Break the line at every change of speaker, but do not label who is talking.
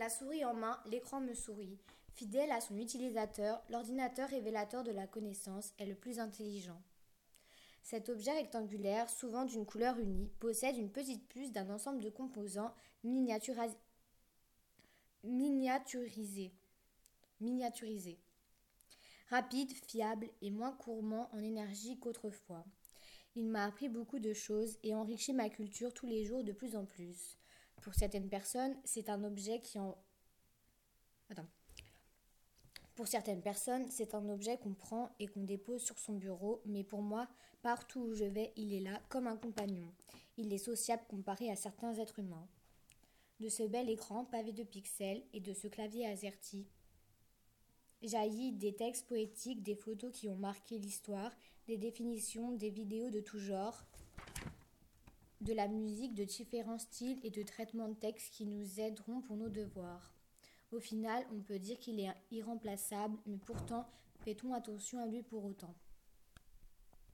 La souris en main, l'écran me sourit. Fidèle à son utilisateur, l'ordinateur révélateur de la connaissance est le plus intelligent. Cet objet rectangulaire, souvent d'une couleur unie, possède une petite puce d'un ensemble de composants miniaturisés. Miniaturisés. Rapide, fiable et moins gourmand en énergie qu'autrefois. Il m'a appris beaucoup de choses et enrichi ma culture tous les jours de plus en plus. Pour certaines personnes, c'est un objet qui en... Attends. Pour certaines personnes, c'est un objet qu'on prend et qu'on dépose sur son bureau, mais pour moi, partout où je vais, il est là comme un compagnon. Il est sociable comparé à certains êtres humains. De ce bel écran pavé de pixels et de ce clavier AZERTY, jaillit des textes poétiques, des photos qui ont marqué l'histoire, des définitions, des vidéos de tout genre, la musique de différents styles et de traitements de texte qui nous aideront pour nos devoirs. Au final, on peut dire qu'il est irremplaçable, mais pourtant, fait-on attention à lui pour autant